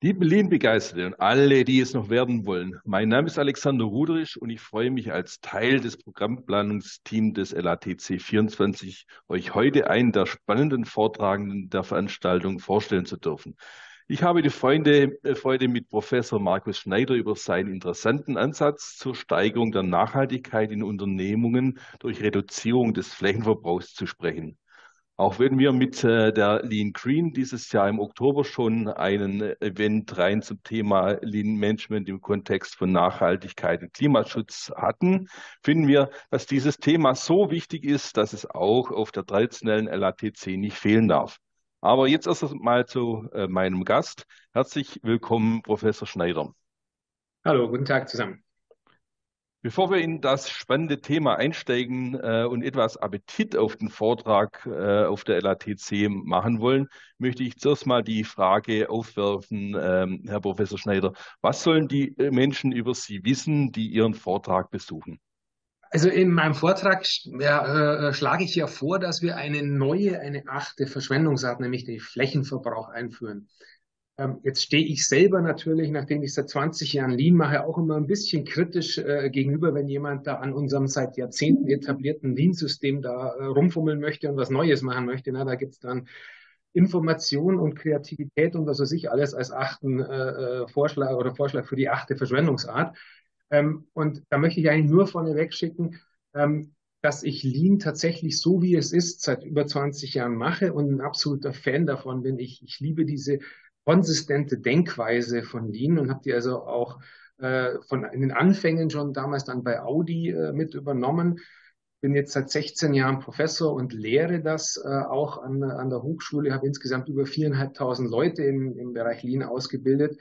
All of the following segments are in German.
Liebe Lean-Begeisterte und alle, die es noch werden wollen, mein Name ist Alexander Rudrich und ich freue mich als Teil des Programmplanungsteams des LATC 24, euch heute einen der spannenden Vortragenden der Veranstaltung vorstellen zu dürfen. Ich habe die Freunde, äh, Freude, mit Professor Markus Schneider über seinen interessanten Ansatz zur Steigerung der Nachhaltigkeit in Unternehmungen durch Reduzierung des Flächenverbrauchs zu sprechen. Auch wenn wir mit äh, der Lean Green dieses Jahr im Oktober schon einen Event rein zum Thema Lean Management im Kontext von Nachhaltigkeit und Klimaschutz hatten, finden wir, dass dieses Thema so wichtig ist, dass es auch auf der traditionellen LATC nicht fehlen darf. Aber jetzt erst mal zu äh, meinem Gast. Herzlich willkommen, Professor Schneider. Hallo, guten Tag zusammen. Bevor wir in das spannende Thema einsteigen äh, und etwas Appetit auf den Vortrag äh, auf der LATC machen wollen, möchte ich zuerst mal die Frage aufwerfen, ähm, Herr Professor Schneider, was sollen die äh, Menschen über Sie wissen, die Ihren Vortrag besuchen? Also in meinem Vortrag ja, äh, schlage ich ja vor, dass wir eine neue, eine achte Verschwendungsart, nämlich den Flächenverbrauch einführen. Ähm, jetzt stehe ich selber natürlich, nachdem ich seit 20 Jahren Lean mache, auch immer ein bisschen kritisch äh, gegenüber, wenn jemand da an unserem seit Jahrzehnten etablierten Lean-System da äh, rumfummeln möchte und was Neues machen möchte. Na, da gibt's dann Information und Kreativität und was weiß ich alles als achten äh, äh Vorschlag oder Vorschlag für die achte Verschwendungsart. Ähm, und da möchte ich eigentlich nur vorneweg schicken, ähm, dass ich Lean tatsächlich so wie es ist seit über 20 Jahren mache und ein absoluter Fan davon bin. Ich, ich liebe diese konsistente Denkweise von Lean und habe die also auch äh, von in den Anfängen schon damals dann bei Audi äh, mit übernommen. Bin jetzt seit 16 Jahren Professor und lehre das äh, auch an, an der Hochschule, habe insgesamt über viereinhalbtausend Leute im, im Bereich Lean ausgebildet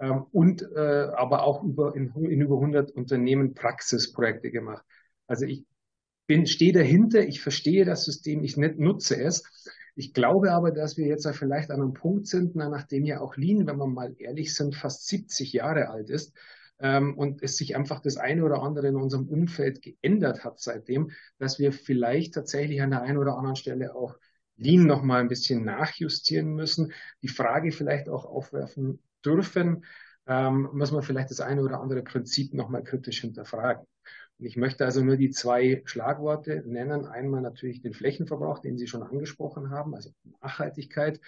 ähm, und äh, aber auch über, in, in über 100 Unternehmen Praxisprojekte gemacht. Also ich bin, stehe dahinter, ich verstehe das System, ich nutze es. Ich glaube aber, dass wir jetzt vielleicht an einem Punkt sind, nachdem ja auch Lean, wenn wir mal ehrlich sind, fast 70 Jahre alt ist ähm, und es sich einfach das eine oder andere in unserem Umfeld geändert hat seitdem, dass wir vielleicht tatsächlich an der einen oder anderen Stelle auch Lean noch mal ein bisschen nachjustieren müssen, die Frage vielleicht auch aufwerfen dürfen, ähm, muss man vielleicht das eine oder andere Prinzip noch mal kritisch hinterfragen. Ich möchte also nur die zwei Schlagworte nennen. Einmal natürlich den Flächenverbrauch, den Sie schon angesprochen haben, also Nachhaltigkeit.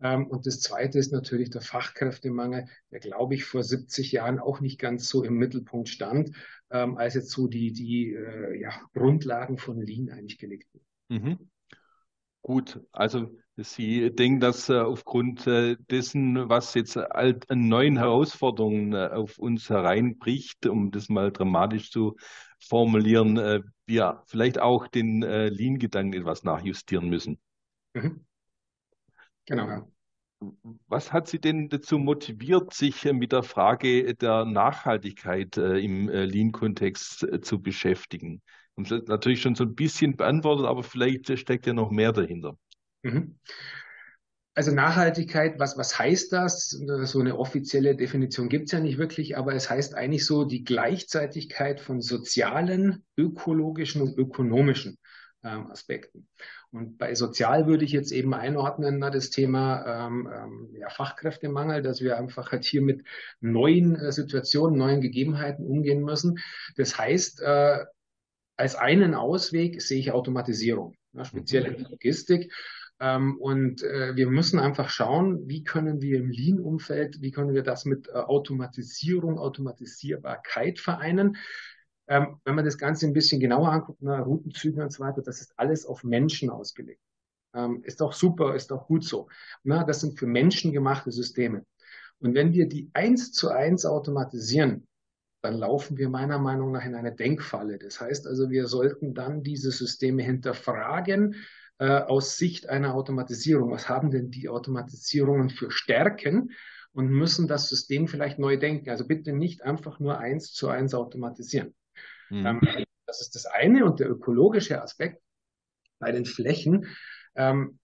Ähm, und das zweite ist natürlich der Fachkräftemangel, der, glaube ich, vor 70 Jahren auch nicht ganz so im Mittelpunkt stand, ähm, als jetzt so die, die äh, ja, Grundlagen von Lean eigentlich gelegt wurden. Mhm. Gut, also Sie denken, dass äh, aufgrund äh, dessen, was jetzt an neuen Herausforderungen auf uns hereinbricht, um das mal dramatisch zu formulieren, wir vielleicht auch den Lean-Gedanken etwas nachjustieren müssen. Mhm. Genau. Ja. Was hat Sie denn dazu motiviert, sich mit der Frage der Nachhaltigkeit im Lean-Kontext zu beschäftigen? Sie natürlich schon so ein bisschen beantwortet, aber vielleicht steckt ja noch mehr dahinter. Mhm. Also Nachhaltigkeit, was, was heißt das? So eine offizielle Definition gibt es ja nicht wirklich, aber es heißt eigentlich so die Gleichzeitigkeit von sozialen, ökologischen und ökonomischen ähm, Aspekten. Und bei sozial würde ich jetzt eben einordnen, na, das Thema ähm, ähm, ja, Fachkräftemangel, dass wir einfach halt hier mit neuen äh, Situationen, neuen Gegebenheiten umgehen müssen. Das heißt, äh, als einen Ausweg sehe ich Automatisierung, ja, speziell in der Logistik. Ähm, und äh, wir müssen einfach schauen, wie können wir im Lean-Umfeld, wie können wir das mit äh, Automatisierung, Automatisierbarkeit vereinen. Ähm, wenn man das Ganze ein bisschen genauer anguckt, na, Routenzüge und so weiter, das ist alles auf Menschen ausgelegt. Ähm, ist auch super, ist auch gut so. Na, das sind für Menschen gemachte Systeme. Und wenn wir die eins zu eins automatisieren, dann laufen wir meiner Meinung nach in eine Denkfalle. Das heißt also, wir sollten dann diese Systeme hinterfragen, äh, aus Sicht einer Automatisierung. Was haben denn die Automatisierungen für Stärken? Und müssen das System vielleicht neu denken. Also bitte nicht einfach nur eins zu eins automatisieren. Mhm. Ähm, das ist das eine. Und der ökologische Aspekt bei den Flächen, ähm,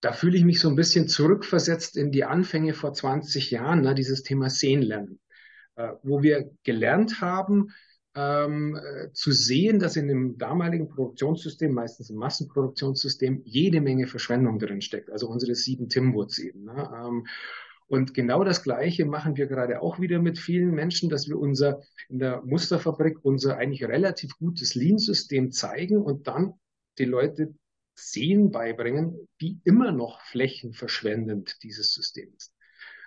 da fühle ich mich so ein bisschen zurückversetzt in die Anfänge vor 20 Jahren, ne, dieses Thema Sehenlernen, äh, wo wir gelernt haben, ähm, äh, zu sehen, dass in dem damaligen Produktionssystem, meistens im Massenproduktionssystem, jede Menge Verschwendung drin steckt. Also unsere sieben Timwoods eben. Ne? Ähm, Und genau das Gleiche machen wir gerade auch wieder mit vielen Menschen, dass wir unser in der Musterfabrik unser eigentlich relativ gutes Lean-System zeigen und dann die Leute sehen beibringen, wie immer noch flächenverschwendend dieses System ist.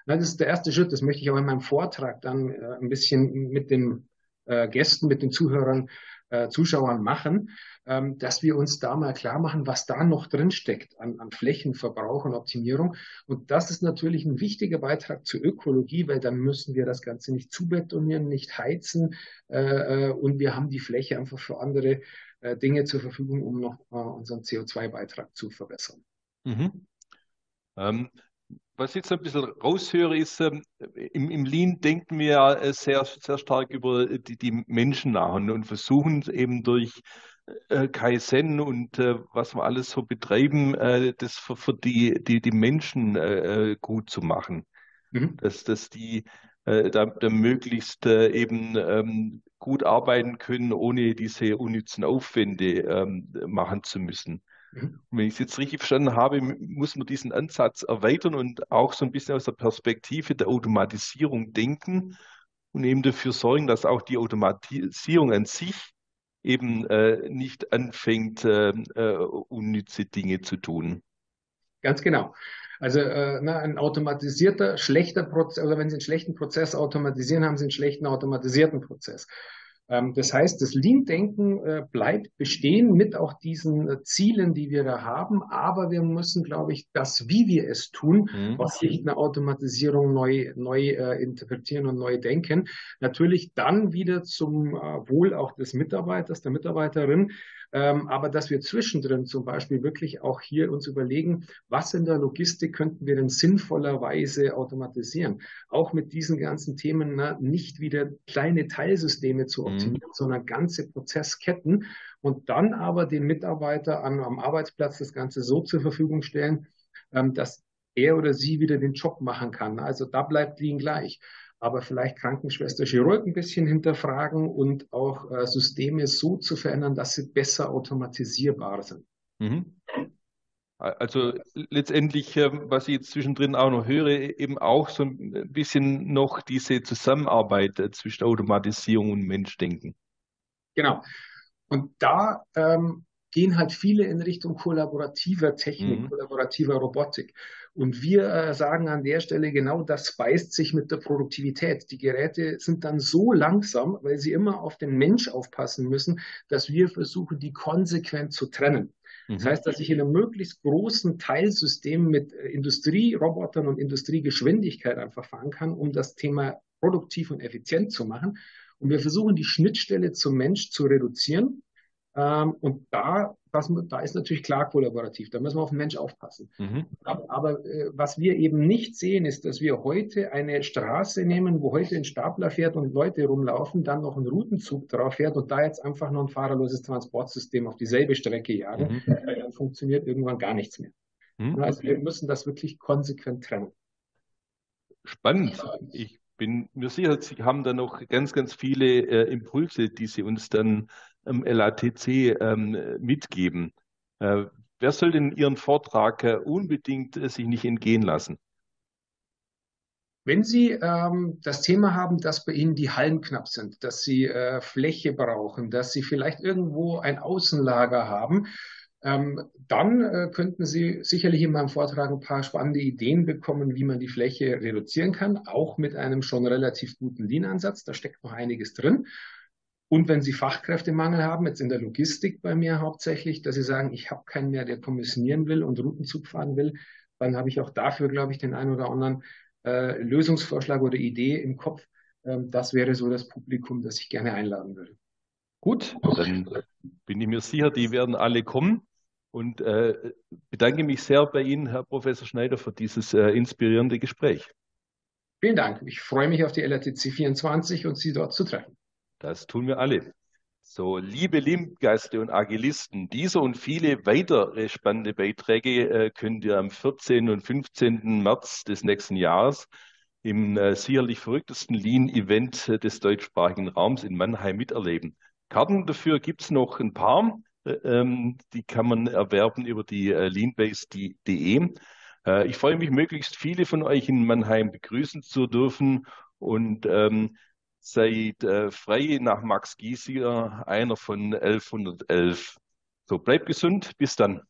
Das ist der erste Schritt. Das möchte ich auch in meinem Vortrag dann äh, ein bisschen mit den äh, Gästen, mit den Zuhörern, äh, Zuschauern machen, ähm, dass wir uns da mal klar machen, was da noch drin steckt an, an Flächenverbrauch und Optimierung. Und das ist natürlich ein wichtiger Beitrag zur Ökologie, weil dann müssen wir das Ganze nicht zubetonieren, nicht heizen äh, äh und wir haben die Fläche einfach für andere äh, Dinge zur Verfügung, um noch äh, unseren CO2-Beitrag zu verbessern. Mhm. Ähm, was ich jetzt ein bisschen raushöre, ist, ähm, im, im Lean denken wir ja äh, sehr, sehr stark über die, die Menschen nach und, versuchen eben durch äh, Kaizen und äh, was wir alles so betreiben, das für, für die, die, die Menschen gut zu machen. Mhm. Dass, dass die da, da möglichst eben ähm, gut arbeiten können, ohne diese unnützen Aufwände ähm, machen zu müssen. Und wenn ich es jetzt richtig verstanden habe, muss man diesen Ansatz erweitern und auch so ein bisschen aus der Perspektive der Automatisierung denken und eben dafür sorgen, dass auch die Automatisierung an sich eben äh, nicht anfängt, äh, äh, unnütze Dinge zu tun. Ganz genau. Also äh, na, ein automatisierter, schlechter Prozess, oder wenn Sie einen schlechten Prozess automatisieren, haben Sie einen schlechten automatisierten Prozess. Ähm, das heißt, das Lean-Denken äh, bleibt bestehen mit auch diesen äh, Zielen, die wir da haben. Aber wir müssen, glaube ich, das, wie wir es tun, mhm. aus Sicht einer Automatisierung neu, neu äh, interpretieren und neu denken. Natürlich dann wieder zum Wohl auch des Mitarbeiters, der Mitarbeiterin, ähm, aber dass wir zwischendrin zum Beispiel wirklich auch hier uns überlegen, was in der Logistik könnten wir denn sinnvollerweise automatisieren? Auch mit diesen ganzen Themen na, nicht wieder kleine Teilsysteme zu mhm. Optimieren, mhm. sondern ganze Prozessketten und dann aber den Mitarbeiter an, am Arbeitsplatz das Ganze so zur Verfügung stellen, ähm, dass er oder sie wieder den Job machen kann. Also da bleibt Lean gleich aber vielleicht Krankenschwester, Chirurg ein bisschen hinterfragen und auch äh, Systeme so zu verändern, dass sie besser automatisierbar sind. Mhm. Also letztendlich, ähm, was ich jetzt zwischendrin auch noch höre, eben auch so ein bisschen noch diese Zusammenarbeit äh, zwischen Automatisierung und Menschdenken. Genau. Und da ähm, gehen halt viele in Richtung kollaborativer Technik, mhm. kollaborativer Robotik. Und wir äh, sagen an der Stelle genau, das beißt sich mit der Produktivität. Die Geräte sind dann so langsam, weil sie immer auf den Mensch aufpassen müssen, dass wir versuchen, die konsequent zu trennen. Das mhm. heißt, dass ich in einem möglichst großen Teilsystem mit äh, Industrierobotern und Industriegeschwindigkeit einfach fahren kann, um das Thema produktiv und effizient zu machen. Und wir versuchen, die Schnittstelle zum Mensch zu reduzieren und da, was, da ist natürlich klar kollaborativ, da müssen wir auf den Mensch aufpassen. Mhm. Aber, aber äh, was wir eben nicht sehen, ist, dass wir heute eine Straße nehmen, wo heute ein Stapler fährt und Leute rumlaufen, dann noch ein Routenzug drauf fährt und da jetzt einfach nur ein fahrerloses Transportsystem auf dieselbe Strecke jagen, mhm. dann funktioniert irgendwann gar nichts mehr. Mhm. Also wir müssen das wirklich konsequent trennen. Spannend. Ich bin mir sicher, Sie haben da noch ganz, ganz viele äh, Impulse, die Sie uns dann am LATC ähm, mitgeben. Äh, wer soll denn Ihren Vortrag äh, unbedingt äh, sich nicht entgehen lassen? Wenn Sie ähm, das Thema haben, dass bei Ihnen die Hallen knapp sind, dass Sie äh, Fläche brauchen, dass Sie vielleicht irgendwo ein Außenlager haben, ähm, dann äh, könnten Sie sicherlich in meinem Vortrag ein paar spannende Ideen bekommen, wie man die Fläche reduzieren kann, auch mit einem schon relativ guten Lean-Ansatz. Da steckt noch einiges drin. Und wenn Sie Fachkräftemangel haben, jetzt in der Logistik bei mir hauptsächlich, dass Sie sagen, ich habe keinen mehr, der kommissionieren will und Routenzug fahren will, dann habe ich auch dafür, glaube ich, den einen oder anderen äh, Lösungsvorschlag oder Idee im Kopf. Ähm, das wäre so das Publikum, das ich gerne einladen würde. Gut, dann bin ich mir sicher, die werden alle kommen und äh, bedanke mich sehr bei Ihnen, Herr Professor Schneider, für dieses äh, inspirierende Gespräch. Vielen Dank. Ich freue mich auf die LRTC 24 und Sie dort zu treffen. Das tun wir alle. So, liebe Limgeister und Agilisten, dieser und viele weitere spannende Beiträge äh, könnt ihr am 14. und 15. März des nächsten Jahres im äh, sicherlich verrücktesten Lean-Event äh, des deutschsprachigen Raums in Mannheim miterleben. Karten dafür gibt es noch ein paar. Äh, ähm, die kann man erwerben über die äh, leanbase.de. Äh, ich freue mich, möglichst viele von euch in Mannheim begrüßen zu dürfen und ähm, seid frei nach Max Giesinger, einer von 1111. So, bleibt gesund, bis dann.